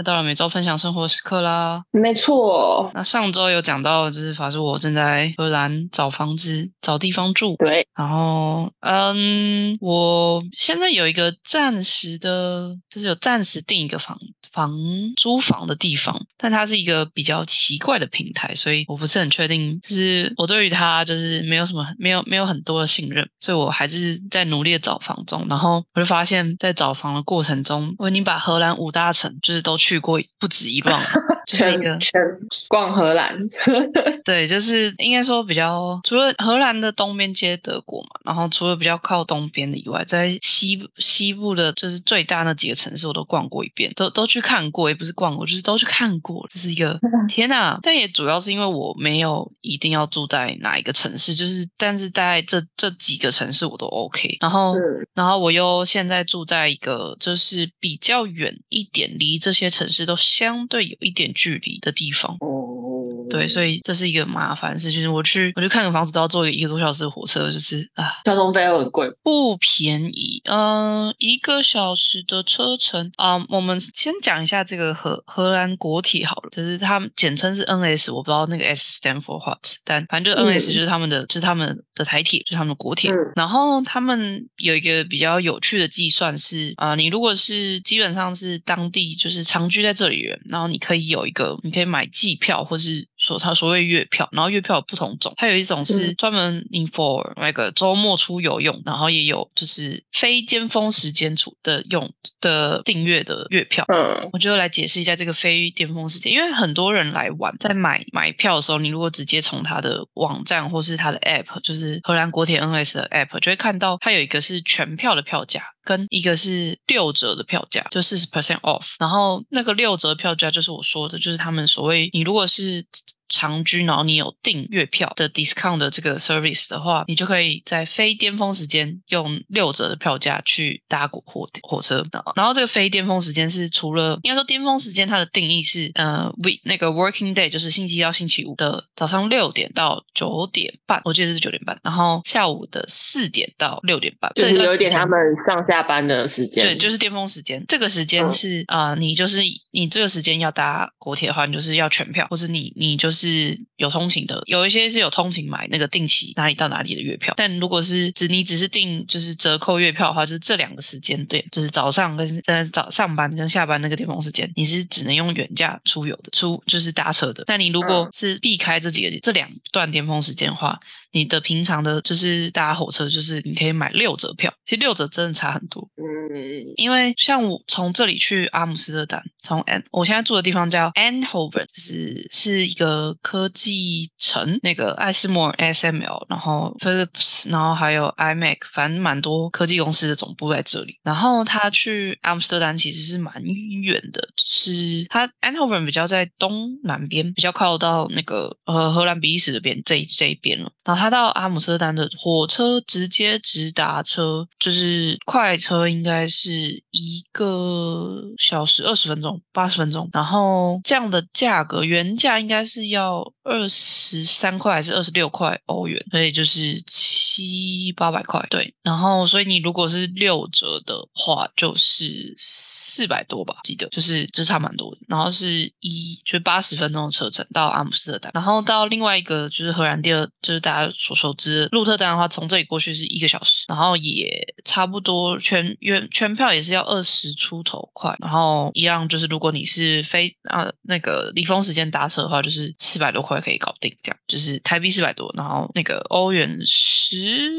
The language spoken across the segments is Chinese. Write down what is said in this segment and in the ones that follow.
又到了每周分享生活时刻啦。没错，那上周有讲到，就是法师我正在荷兰找房子、找地方住。对，然后，嗯，我现在有一个暂时的，就是有暂时定一个房房租房的地方，但它是一个比较奇怪的平台，所以我不是很确定，就是我对于它就是没有什么没有没有很多的信任，所以我还是在努力的找房中。然后我就发现，在找房的过程中，我已经把荷兰五大城就是都去过不止一趟，就是一个全全逛荷兰。对，就是应该说比较除了荷兰的东边接德国嘛，然后除了比较靠东边的以外，在西西部的就是最大那几个城市我都逛过一遍，都都去看过，也不是逛过，就是都去看过。这是一个 天呐！但也主要是因为我没有一定要住在哪一个城市，就是但是在这这几个城市我都 OK。然后嗯，然后我又现在住在一个就是比较远一点，离这些城城市都相对有一点距离的地方。对，所以这是一个麻烦事，就是我去我去看个房子都要坐一个多小时的火车，就是啊交通费又很贵。不便宜。嗯、一个小时的车程啊、我们先讲一下这个荷荷兰国铁好了，就是他们简称是 NS，我不知道那个 S stand for what，但反正就 NS 嗯就是他们的，就是他们的台铁，就是他们的国铁。嗯然后他们有一个比较有趣的计算是啊、你如果是基本上是当地就是长居在这里的人，然后你可以有一个，你可以买季票，或是说他所谓月票，然后月票有不同种，它有一种是嗯专门 in for 那个周末出游用，然后也有就是非尖峰时间出的用的订阅的月票。嗯我就来解释一下这个非巅峰时间，因为很多人来玩，在买买票的时候，你如果直接从它的网站或是它的 App，就是荷兰国铁 NS 的 App，就会看到它有一个是全票的票价，跟一个是六折的票价，就四十 percent off。然后那个六折票价就是我说的，就是他们所谓你如果是长居，然后你有订月票的 discount 的这个 service 的话，你就可以在非巅峰时间用六折的票价去搭火火火车。然后这个非巅峰时间是除了应该说巅峰时间，它的定义是呃 week 那个 working day 就是星期一到星期五的早上六点到九点半，我记得是九点半，然后下午的四点到六点半，就是有一点他们上下班的时间。对，就是巅峰时间。这个时间嗯是啊、呃你就是你这个时间要搭国铁的话，你就是要全票，或者你你就是有通勤的，有一些是有通勤买那个定期哪里到哪里的月票。但如果是只你只是订就是折扣月票的话，就是这两个时间点，就是早上跟呃早上班跟下班那个巅峰时间，你是只能用原价出游的，出就是搭车的。但你如果嗯是避开这几个这两段巅峰时间的话，你的平常的就是搭火车，就是你可以买六折票，其实六折真的差很多。嗯，因为像我从这里去阿姆斯特丹，从 An 我现在住的地方叫 Eindhoven，就是是一个科技城，那个艾斯摩尔 SML，然后 Philips，然后还有 iMac，反正蛮多科技公司的总部在这里。然后他去阿姆斯特丹其实是蛮远的，是他 Anhoven 比较在东南边，比较靠到那个呃荷兰比利时这边这这一边了。然后他到阿姆斯特丹的火车直接直达车，就是快车应该是一个小时二十分钟，八十分钟。然后这样的价格原价应该是要二十三块还是二十六块欧元，所以就是七八百块。对，然后所以你如果是六折的话，就是四百多吧，记得就是就差蛮多的。然后是一就八十分钟的车程到阿姆斯特丹，然后到另外一个就是荷兰第二就是大家所熟知的鹿特丹的话，从这里过去是一个小时，然后也差不多全原全票也是要二十出头块，然后一样就是如果你是非啊那个离峰时间搭车的话，就是四百多块可以搞定，这样就是台币四百多，然后那个欧元十。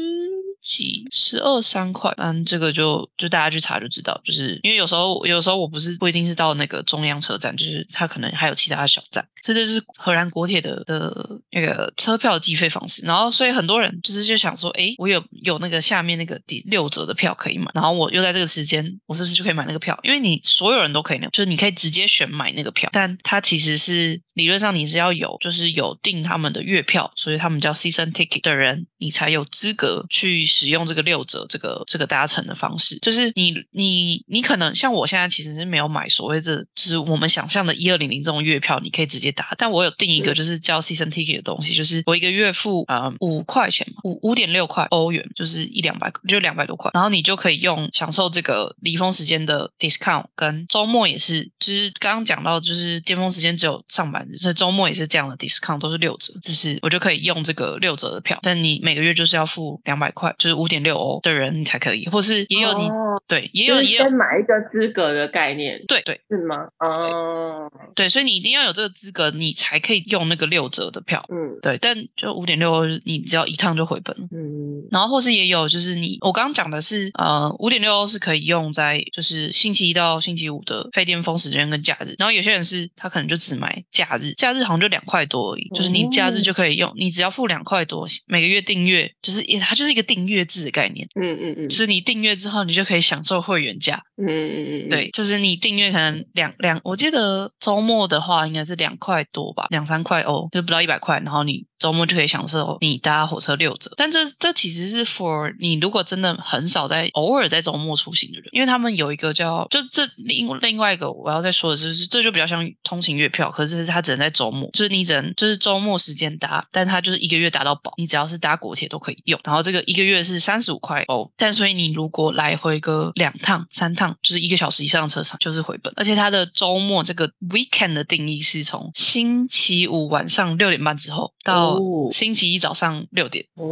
几十二三块，嗯，这个就就大家去查就知道，就是因为有时候有时候我不是不一定是到那个中央车站，就是它可能还有其他的小站，所以这是荷兰国铁的的那个车票计费方式。然后所以很多人就是就想说，诶，我有有那个下面那个第六折的票可以买，然后我又在这个时间，我是不是就可以买那个票？因为你所有人都可以那，就是你可以直接选买那个票，但它其实是理论上你是要有就是有订他们的月票，所以他们叫 season ticket 的人，你才有资格去使用这个六折这个这个搭乘的方式。就是你你你可能像我现在其实是没有买所谓的就是我们想象的一二零零这种月票，你可以直接打，但我有订一个就是叫 season ticket 的东西，就是我一个月付啊五块钱嘛，五五点六块欧元，就是一两百就两百多块，然后你就可以用享受这个离峰时间的 discount，跟周末也是，就是刚刚讲到就是巅峰时间只有上班日，所以周末也是这样的 discount 都是六折，就是我就可以用这个六折的票，但你每个月就是要付两百块，就是五点六欧的人你才可以，或是也有你、哦对也有也有先买一个资格的概念，对对是吗？哦，对，所以你一定要有这个资格，你才可以用那个六折的票。嗯对，但就五点六欧，你只要一趟就回本了。嗯然后或是也有，就是你我刚刚讲的是，呃，五点六欧是可以用在就是星期一到星期五的非巅峰时间跟假日。然后有些人是他可能就只买假日，假日好像就两块多而已，就是你假日就可以用，你只要付两块多，每个月订阅，就是也它就是一个订阅制的概念，嗯嗯嗯。就是你订阅之后，你就可以享受会员价。嗯嗯嗯，对，就是你订阅可能两两，我记得周末的话应该是两块多吧，两三块欧，就不到一百块，然后你周末就可以享受你搭火车六折。但这这其实是 for 你如果真的很少在偶尔在周末出行的人，因为他们有一个叫就这另另外一个我要再说的就是这就比较像通勤月票，可是它只能在周末，就是你只能就是周末时间搭，但它就是一个月搭到饱，你只要是搭国铁都可以用。然后这个一个月是三十五块欧，但所以你如果来回个两趟三趟，就是一个小时以上的车程就是回本，而且它的周末这个 weekend 的定义是从星期五晚上六点半之后到哦星期一早上六点。哦，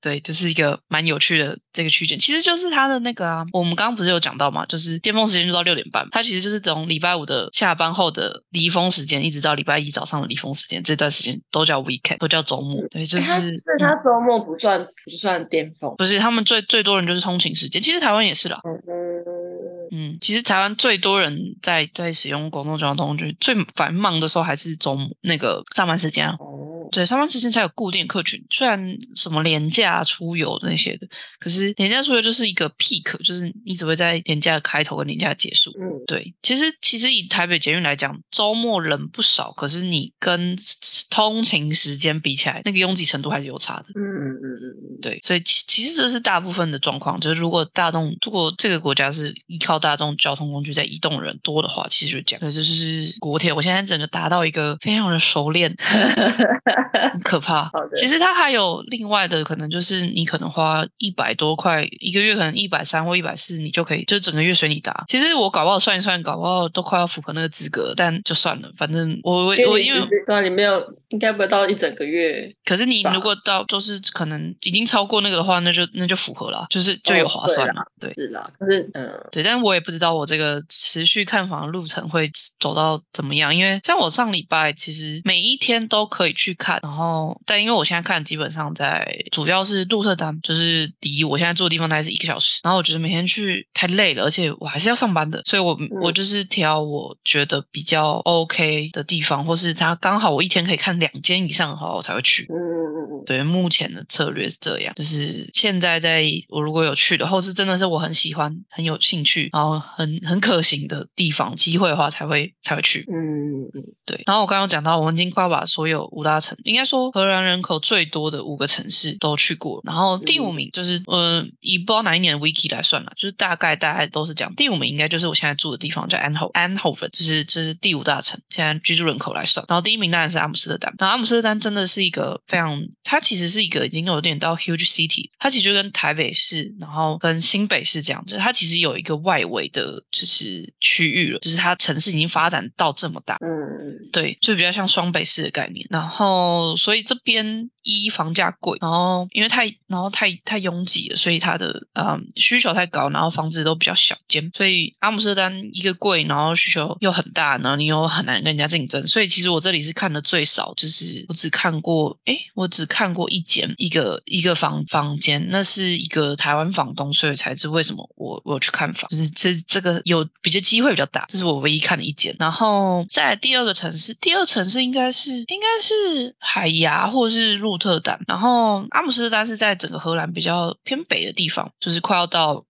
对，就是一个蛮有趣的这个区间，其实就是它的那个啊，我们刚刚不是有讲到嘛，就是巅峰时间就到六点半，它其实就是从礼拜五的下班后的离峰时间，一直到礼拜一早上的离峰时间，这段时间都叫 weekend，都叫周末。对，就是它所以嗯它周末不算不算巅峰，不是他们最最多人就是通勤时间，其实台湾也是啦。嗯嗯，其实台湾最多人在在使用公共交通工具，最繁忙的时候还是周末那个上班时间啊。哦，对，上班时间才有固定客群。虽然什么廉价出游那些的，可是廉价出游就是一个 peak，就是你只会在廉价的开头跟廉价的结束。嗯对，其实其实以台北捷运来讲，周末人不少，可是你跟通勤时间比起来，那个拥挤程度还是有差的。嗯嗯嗯嗯，对，所以其其实这是大部分的状况，就是如果大众如果这个国家是依靠大众交通工具在移动人多的话，其实就这样。对，这就是国铁，我现在整个达到一个非常的熟练，很可怕 好的。其实它还有另外的，可能就是你可能花一百多块一个月，可能一百三或一百四，你就可以就整个月随你搭。其实我搞不好算一算，搞不好都快要符合那个资格，但就算了，反正我我我因为因为你没有应该不会到一整个月，可是你如果到就是可能已经超过那个的话，那就那就符合了，就是就有哦划算对了，对。是啦，可是嗯对，但我也不知道我这个持续看房的路程会走到怎么样，因为像我上礼拜其实每一天都可以去看，然后但因为我现在看基本上在主要是鹿特丹，就是离我现在住的地方大概是一个小时，然后我觉得每天去太累了，而且我还是要上班的，所以我、我就是挑我觉得比较 OK 的地方，或是它刚好我一天可以看两间以上的话，我才会去。嗯嗯嗯嗯，对，目前的策略是这样，就是现在在我如果有去的，或是真的是我很喜欢、很有兴趣，然后很很可行的地方，机会的话才会才会去。嗯嗯嗯对，然后我刚刚讲到，我已经快要把所有五大城，应该说荷兰人口最多的五个城市都去过。然后第五名就是、呃，以不知道哪一年的 wiki 来算了，就是大概大概都是讲第五名，应该就是我现在住的地方叫安侯安侯芬，就是这是第五大城，现在居住人口来算。然后第一名当然是阿姆斯特丹，然后阿姆斯特丹真的是一个非常，它其实是一个已经有点到 huge city，它其实就跟台北市，然后跟新北市这样子，它其实有一个外围的，就是区域了，就是它城市已经发展到这么大。嗯对，就比较像双北市的概念。然后，哦所以这边一房价贵，然后因为太然后太太拥挤了，所以它的嗯需求太高，然后房子都比较小间，所以阿姆斯特丹一个贵，然后需求又很大，然后你又很难跟人家竞争。所以其实我这里是看的最少，就是我只看过，诶，我只看过一间一个一个房房间，那是一个台湾房东，所以才是为什么我我去看房，就是这这个有比较机会比较大，这是我唯一看的一间。然后再来第二个城市，第二城市应该是应该是海牙或是鹿特丹，然后阿姆斯特丹是在整个荷兰比较偏北的地方，就是快要到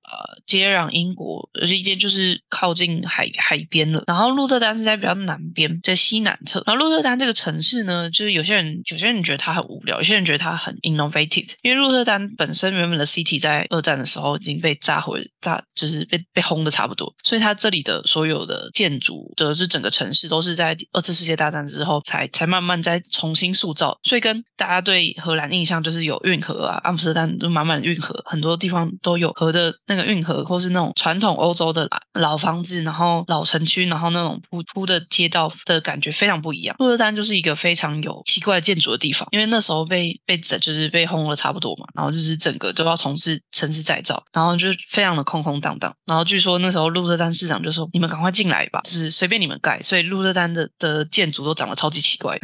接壤英国，而且一间就是靠近海海边了。然后鹿特丹是在比较南边，在西南侧。然后鹿特丹这个城市呢，就是有些人有些人觉得它很无聊，有些人觉得它很 innovative，因为鹿特丹本身原本的 city 在二战的时候已经被炸毁，炸就是被被轰的差不多，所以它这里的所有的建筑的是整个城市都是在二次世界大战之后才才慢慢再重新塑造，所以跟大家对荷兰印象就是有运河啊，阿姆斯特丹就满满的运河，很多地方都有河的那个运河，或是那种传统欧洲的老房子，然后老城区，然后那种铺铺的街道的感觉非常不一样。鹿特丹就是一个非常有奇怪建筑的地方，因为那时候被被就是被轰了差不多嘛，然后就是整个都要从事城市再造，然后就非常的空空荡荡。然后据说那时候鹿特丹市长就说：“你们赶快进来吧，就是随便你们盖。”所以鹿特丹的的建筑都长得超级奇怪，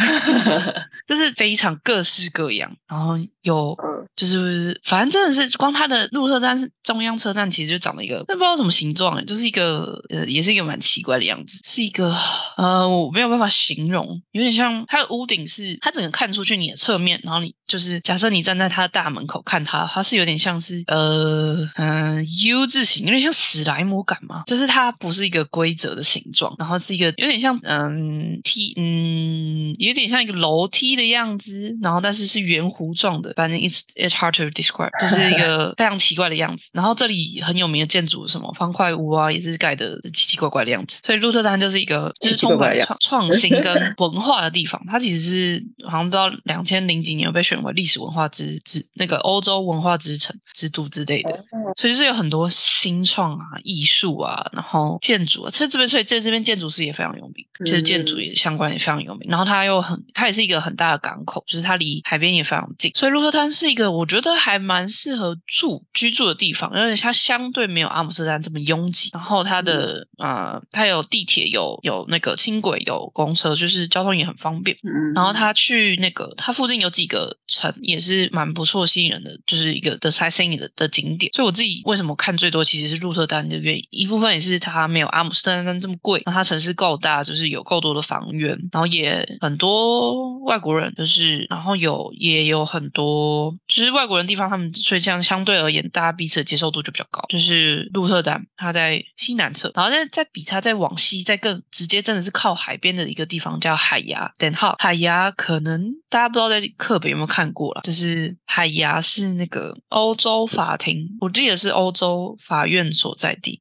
就是非常各式各样，然后有就是反正真的是光它的鹿特丹中央车站其实就长了一个，但不知道什么形状，就是一个呃，也是一个蛮奇怪的样子，是一个呃，我没有办法形容，有点像它的屋顶是它整个看出去你的侧面，然后你就是假设你站在它的大门口看它，它是有点像是呃嗯 U 字形，有点像史莱姆感嘛，就是它不是一个规则的形状，然后是一个有点像嗯梯嗯有点像一个楼梯的样子，然后但是是圆弧状的，反正 it's it's hard to describe，就是一个 非常奇怪的样子。然后这里很有名的建筑什么方块屋啊，也是盖的奇奇怪怪的样子。所以鹿特丹就是一个就是充满创创新跟文化的地方。它其实是好像不知道两千零几年被选为历史文化之之那个欧洲文化之城之都之类的。所以就是有很多新创啊、艺术啊，然后建筑啊。其实这边所以在这边建筑师也非常有名，其实建筑也相关也非常有名。然后它又很，它也是一个很大的港口，就是它离海边也非常近。所以鹿特丹是一个我觉得还蛮适合住居住的地方，因为它相对没有阿姆斯特丹这么拥挤。然后它的呃，它有地铁，有有那个轻轨，有公车，就是交通也很方便。然后它去那个它附近有几个城也是蛮不错吸引人的，就是一个的 sightseeing 的的景点。所以我自己为什么看最多其实是鹿特丹的原因，一部分也是它没有阿姆斯特丹这么贵，然后它城市够大，就是有够多的房源，然后也很多外国人，就是然后有也有很多就是外国人地方，他们所以这样相对而言，大家彼此的接受度就比较高。就是鹿特丹，它在西南侧，然后在在比它再往西，再更直接，真的是靠海边的一个地方叫海牙。等号海牙可能大家不知道在课本有没有看过了，就是海牙是那个欧洲法庭，我记得是欧洲法院所在地，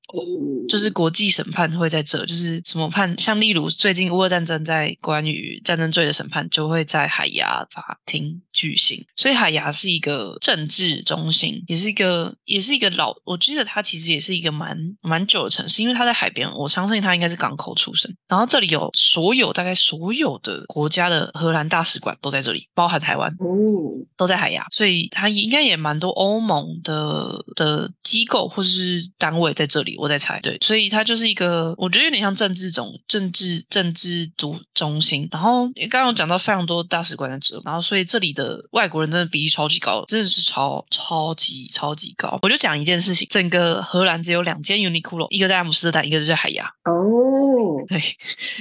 就是国际审判会在这，就是什么判，像例如最近乌俄战争在关于战争罪的审判就会在海牙法庭举行，所以海牙是一个政治中心，也是一个也是一个老，我记得它其实也是一个蛮蛮久的城市，因为它在海边，我相信它应该是港口出身。然后这里有所有大概所有的国家的荷兰大使馆都在这里，包含台湾哦，都在海牙，所以它应该也蛮多欧盟的的机构或者是单位在这里，我在猜，对，所以它就是一个我觉得有点像政治总政治政治组中心。然后刚刚有讲到非常多大使馆在这，然后所以这里的外国人真的比例超级高，真的是超超级超级高。我就讲一件事情，整个荷兰只有两间 Uniqlo，一个在阿姆斯特丹，一个是在海牙。哦，对，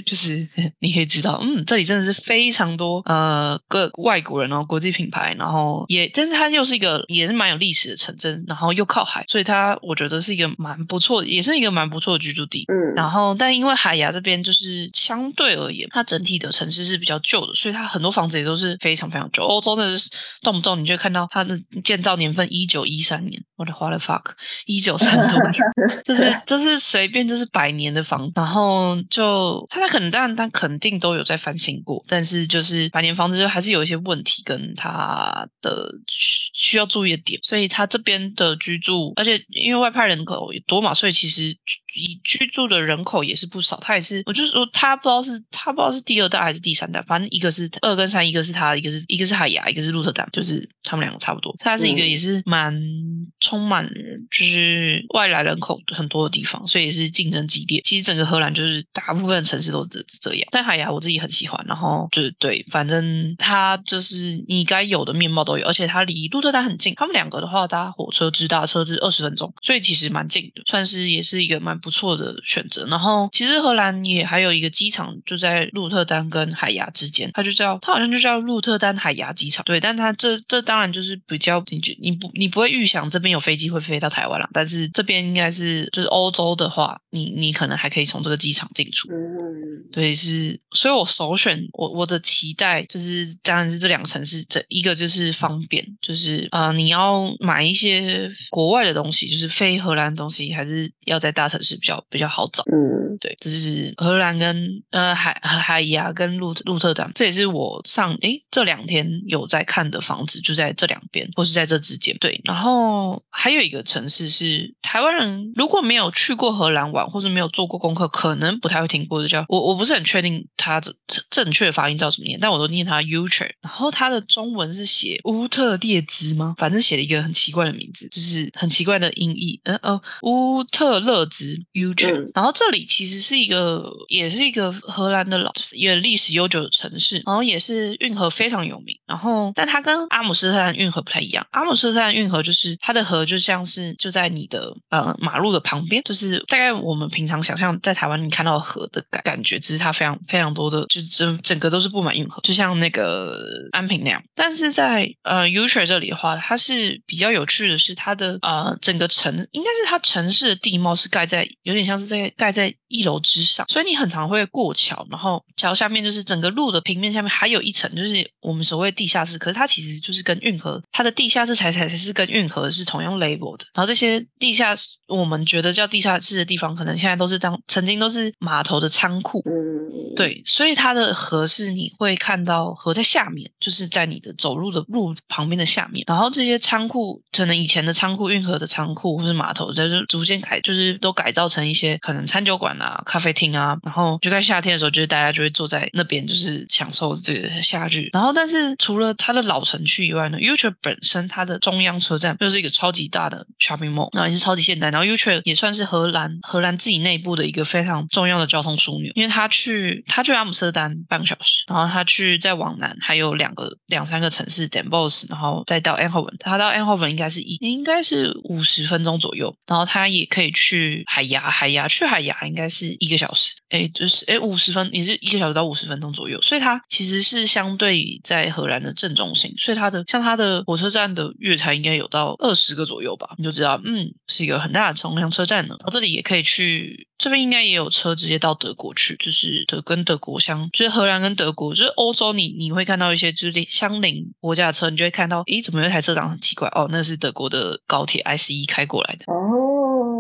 就是 你可以知道，嗯，这里真的是非常多呃各外国人哦，国际品牌，然后也，但是它又是一个也是蛮有历史的城镇，然后又靠海，所以它我觉得是一个蛮不错，也是一个蛮不错的居住地。嗯，然后但因为海牙这边就是相对而言，它整体的城市是比较旧的，所以它很多房子也都是非常非常旧。欧洲真的是动不动你就看到它的建造年份一九一三年，我的花了 fuck，一九三多年，就是就是随便就是百年的房，然后就他他可能当然他肯定都有在反省过，但是就是百年房子就还是有一些问题跟他的需要注意的点，所以他这边的居住，而且因为外派人口也多嘛，所以其实以居住的人口也是不少。它也是，我就是说它不知道是它不知道是第二代还是第三代，反正一个是二跟三，一个是它，一个是一个是海牙，一个是鹿特丹，就是他们两个差不多。它是一个也是蛮充满就是外来人口很多的地方，所以也是竞争激烈。其实整个荷兰就是大部分城市都这这样，但海牙我自己很喜欢，然后就是对，反正它就是你该有的面貌都有，而且它离鹿特丹很近，他们两个的话搭火车直达车是二十分钟，所以其实蛮近的，算是也是一个蛮不错的选择。然后其实荷兰也还有一个机场就在鹿特丹跟海牙之间，它就叫它好像就叫鹿特丹海牙机场。对，但它这这当然就是比较你你不你不会预想这边有飞机会飞到台湾了，但是这边应该是就是欧洲的话，你你可能还可以从这个机场进出。嗯，对，是，所以我首选我我的期待就是，当然是这两个城市，这一个就是方便，就是呃，你要买一些国外的东西，就是非荷兰的东西，还是要在大城市比较比较好找。嗯，对，这是荷兰跟呃海海牙跟鹿鹿特丹，这也是我上诶这两天有在看的房子，就在这两边或是在这之间。对，然后还有一个城市是台湾人如果没有去过荷兰玩或者没有做过功课，可能不太会听过的叫我我不是很确定它的正正确的发音叫怎么念，但我都念它 Utrecht，然后它的中文是写乌特列兹吗？反正写了一个很奇怪的名字，就是很奇怪的音译，嗯哦乌特勒兹 Utrecht，、嗯。然后这里其实是一个也是一个荷兰的老也历史悠久的城市，然后也是运河非常有名，然后但它跟阿姆斯特丹运河不太一样，阿姆斯特丹运河就是它的河就像是就在你的呃马路的旁边，就是大概我们平常想象在台湾你看到河的感感觉，只是它非常非常多的就整整个都是布满运河，就像那个安平那样。但是在呃 u t r e 这里的话，它是比较有趣的是它的呃整个城应该是它城市的地貌是盖在有点像是在盖在一楼之上，所以你很常会过桥，然后桥下面就是整个路的平面下面还有一层就是我们所谓地下室，可是它其实就是跟运河它的地下室才才才是跟运河是同样 level 的。然后这些地下室我们觉得叫地下室的地方，可能现在都是当曾经都是码头的仓库，嗯，对，所以它的河是你会看到河在下面，就是在你的走路的路旁边的下面。然后这些仓库，可能以前的仓库、运河的仓库或是码头，就是逐渐改，就是都改造造成一些可能餐酒馆啊、咖啡厅啊。然后就在夏天的时候，就是大家就会坐在那边，就是享受这个夏日。然后，但是除了它的老城区以外呢 u t r e 本身它的中央车站就是一个超级大的 shopping mall，然后也是超级现代。然后 u t r e 也算是荷兰荷兰自己内部的一个非常重要的交通枢纽，因为它去它去阿姆斯特丹半个小时，然后它去再往南还有两个两三个城市 Den Bosch，然后再到 Eindhoven，它到 Enhoven 应该是一应该是五十分钟左右，然后它也可以去海海牙，海牙去海牙应该是一个小时，哎，就是哎五十分也是一个小时到五十分钟左右，所以它其实是相对在荷兰的正中心，所以它的像它的火车站的月台应该有到二十个左右吧，你就知道嗯是一个很大的重量车站呢。然后这里也可以去，这边应该也有车直接到德国去，就是德跟德国相，就是荷兰跟德国，就是欧洲你你会看到一些就是相邻国家的车，你就会看到，诶，怎么有一台车长很奇怪？哦，那是德国的高铁 ICE 开过来的。哦，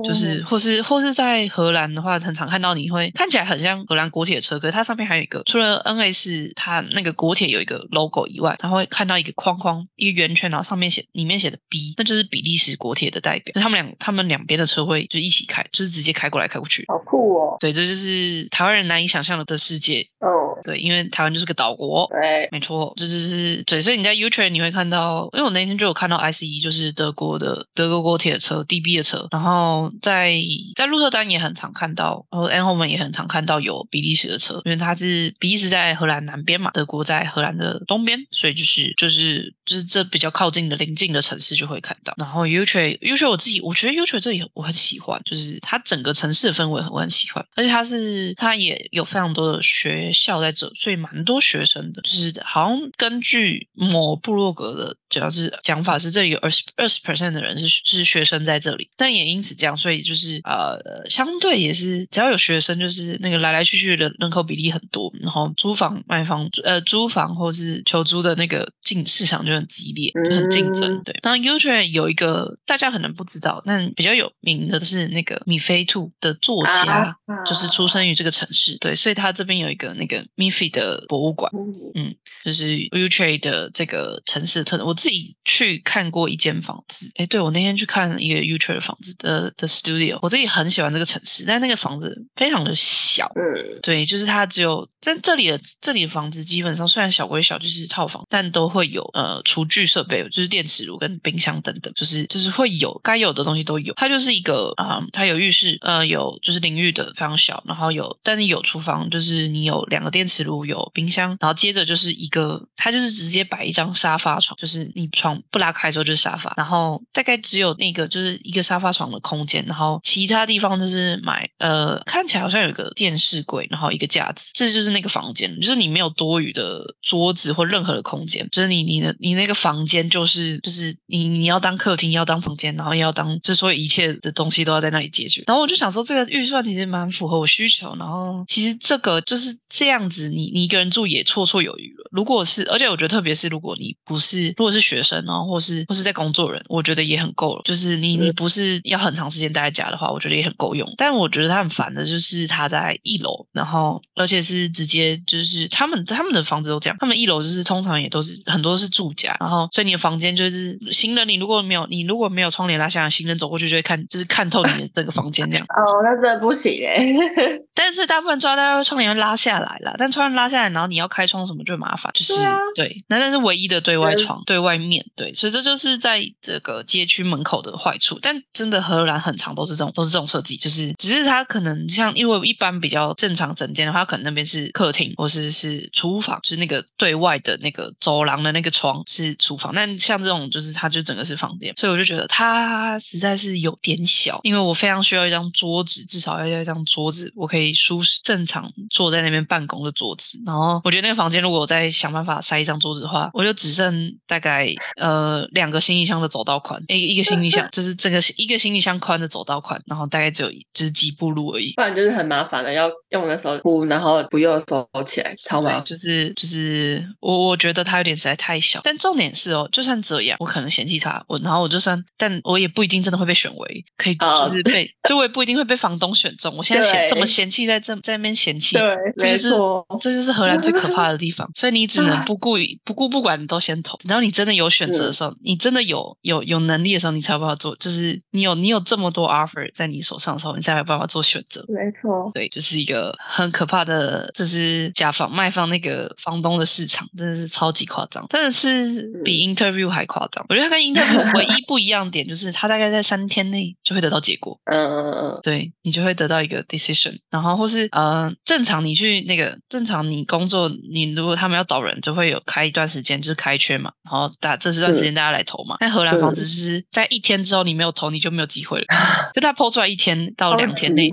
就是或是或是在荷兰的话，很常看到你会看起来很像荷兰国铁车，可是它上面还有一个，除了 NS 它那个国铁有一个 logo 以外，它会看到一个框框，一个圆圈，然后上面写里面写的 B，那就是比利时国铁的代表。就他们两他们两边的车会就一起开，就是直接开过来开过去。好酷哦，对，这就是台湾人难以想象的世界。哦，对，因为台湾就是个岛国。对，没错，这就是对，所以你在 U t r e 你会看到，因为我那天就有看到 ICE，就是德国的德国国铁的车，DB 的车，然后在在鹿特丹也很常看到，然后 a n h o m 也很常看到有比利时的车，因为它是比利时在荷兰南边嘛，德国在荷兰的东边，所以就是就是就是这比较靠近的邻近的城市就会看到。然后 U t r e U t r e 我自己我觉得 U t r e 这里我很喜欢，就是它整个城市的氛围我很喜欢，而且它是它也有非常多的学校在这，所以蛮多学生的，就是好像根据某部落格的主要是讲法是这里有二十二十 percent 的人是是学生在这里，但也因此这样，所以就是呃相对也是只要有学生，就是那个来来去去的人口比例很多，然后租房卖房呃租房或是求租的那个竞市场就很激烈，就很竞争。嗯对，那 u t r e 有一个大家可能不知道，但比较有名的是那个米菲兔的作家。啊就是出生于这个城市，对，所以他这边有一个那个 Miffy 的博物馆，嗯就是 Utrecht 的这个城市的特征。我自己去看过一间房子，哎，对我那天去看一个 Utrecht 的房子的的 studio，我自己很喜欢这个城市，但那个房子非常的小，嗯对，就是它只有在这里的这里的房子，基本上虽然小归小，就是套房，但都会有呃厨具设备，就是电磁炉跟冰箱等等，就是就是会有该有的东西都有。它就是一个啊、它有浴室，呃，有就是淋浴的非常小，然后有但是有厨房，就是你有两个电磁炉，有冰箱，然后接着就是一个，它就是直接摆一张沙发床，就是你床不拉开之后就是沙发，然后大概只有那个就是一个沙发床的空间。间，然后其他地方就是买呃，看起来好像有一个电视柜，然后一个架子，这就是那个房间，就是你没有多余的桌子或任何的空间，就是你你的你那个房间就是就是你你要当客厅，要当房间，然后要当就是所有一切的东西都要在那里解决。然后我就想说，这个预算其实蛮符合我需求，然后其实这个就是这样子，你你一个人住也绰绰有余了。如果是，而且我觉得特别是如果你不是如果是学生哦，或是或是在工作人，我觉得也很够了。就是你你不是要很长时间待在家的话，我觉得也很够用。但我觉得他很烦的就是他在一楼，然后而且是直接就是他们他们的房子都这样，他们一楼就是通常也都是很多是住家，然后所以你的房间就是行人，你如果没有你如果没有窗帘拉下来，行人走过去就会看就是看透你的这个房间这样。哦，那真的不行哎。但是大部分抓大家窗帘会拉下来了，但窗帘拉下来，然后你要开窗什么就麻烦，就是对，那但是唯一的对外窗，对外面对，所以这就是在这个街区门口的坏处。但真的荷兰很长都是这种都是这种设计，就是只是它可能像因为一般比较正常整间的话，可能那边是客厅或是是厨房，就是那个对外的那个走廊的那个窗是厨房。但像这种就是它就整个是房间，所以我就觉得它实在是有点小，因为我非常需要一张桌子，至少要要一张桌子，我可以舒适正常坐在那边办公的桌子。然后我觉得那个房间如果我再想办法塞一张桌子的话，我就只剩大概呃两个行李箱的走道宽，一一个行李箱 就是整个一个行李箱宽的走道宽，然后大概只有就是几步路而已。不然就是很麻烦的，要用的时候铺，然后不用的时候起来，超麻烦。就是就是我我觉得它有点实在太小。但重点是哦，就算这样，我可能嫌弃它，我然后我就算，但我也不一定真的会被选为可以，就是被就我也不一定会被房东选中。我现在嫌这么嫌弃，在这在那边嫌弃，对，没错，这就是荷兰最可怕的地方。所以你只能不顾 不顾不管，你都先投。然后你真的有选择的时候，你真的有有有能力的时候，你才有办法做。就是你有你有这么多 offer 在你手上的时候，你才有办法做选择。没错，对，就是一个很可怕的，就是甲方卖方那个房东的市场，真的是超级夸张，真的是比 interview 还夸张。我觉得它跟 interview 唯一不一样点，就是它大概在三天内就会得到结果。嗯嗯嗯，对你就会得到一个 decision，然后或是呃正常你去那个正常你工作，你如果他们要找人，就会有开一段时间就是开缺嘛，然后大这这段时间大家来投嘛。但荷兰房子是在一天之后你没有投，你就没有机会了。就他抛出来一天到两天内，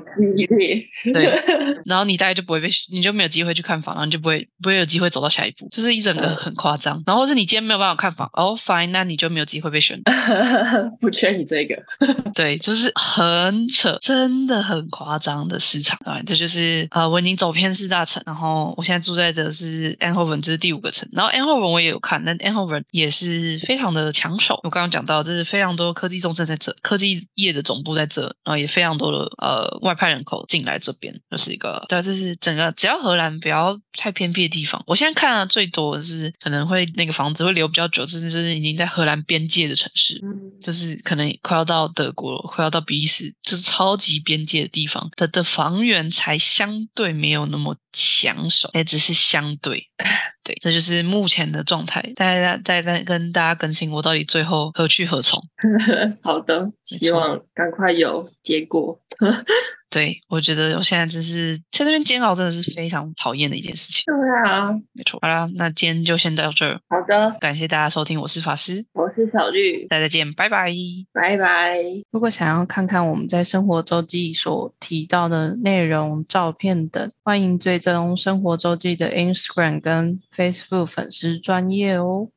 对，然后你大概就不会被，你就没有机会去看房，然后你就不会不会有机会走到下一步，就是一整个很夸张。然后是你今天没有办法看房，哦，fine，那你就没有机会被选。不缺你这个，对，就是很扯，真的很夸张的市场啊！这就是呃，我已经走遍四大城，然后我现在住在的是 a n h o v e n 这是第五个城。然后 a n h o v e n 我也有看，但 a n h o v e n 也是非常的抢手。我刚刚讲到，这是非常多科技重镇在这，科技业的总部在这，然后也非常多的呃外派人口进来这边，就是一个对，这是整个只要荷兰不要太偏僻的地方。我现在看的最多的是可能会那个房子会留比较久，甚至是已经在荷兰边界的城市，就是可能快要到德国了，快要到比利时，这是超级边界的地方它的房源才相对没有那么抢手，也只是相对。对，这就是目前的状态。大家再再跟大家更新，我到底最后何去何从？好的，希望赶快有结果。对，我觉得我现在真是在这边煎熬，真的是非常讨厌的一件事情。对啊，没错。好了，那今天就先到这儿。好的，感谢大家收听，我是法师，我是小绿，大家再见，拜拜，拜拜。如果想要看看我们在生活周记所提到的内容、照片等，欢迎追踪生活周记的 Instagram 跟 Facebook 粉丝专业哦。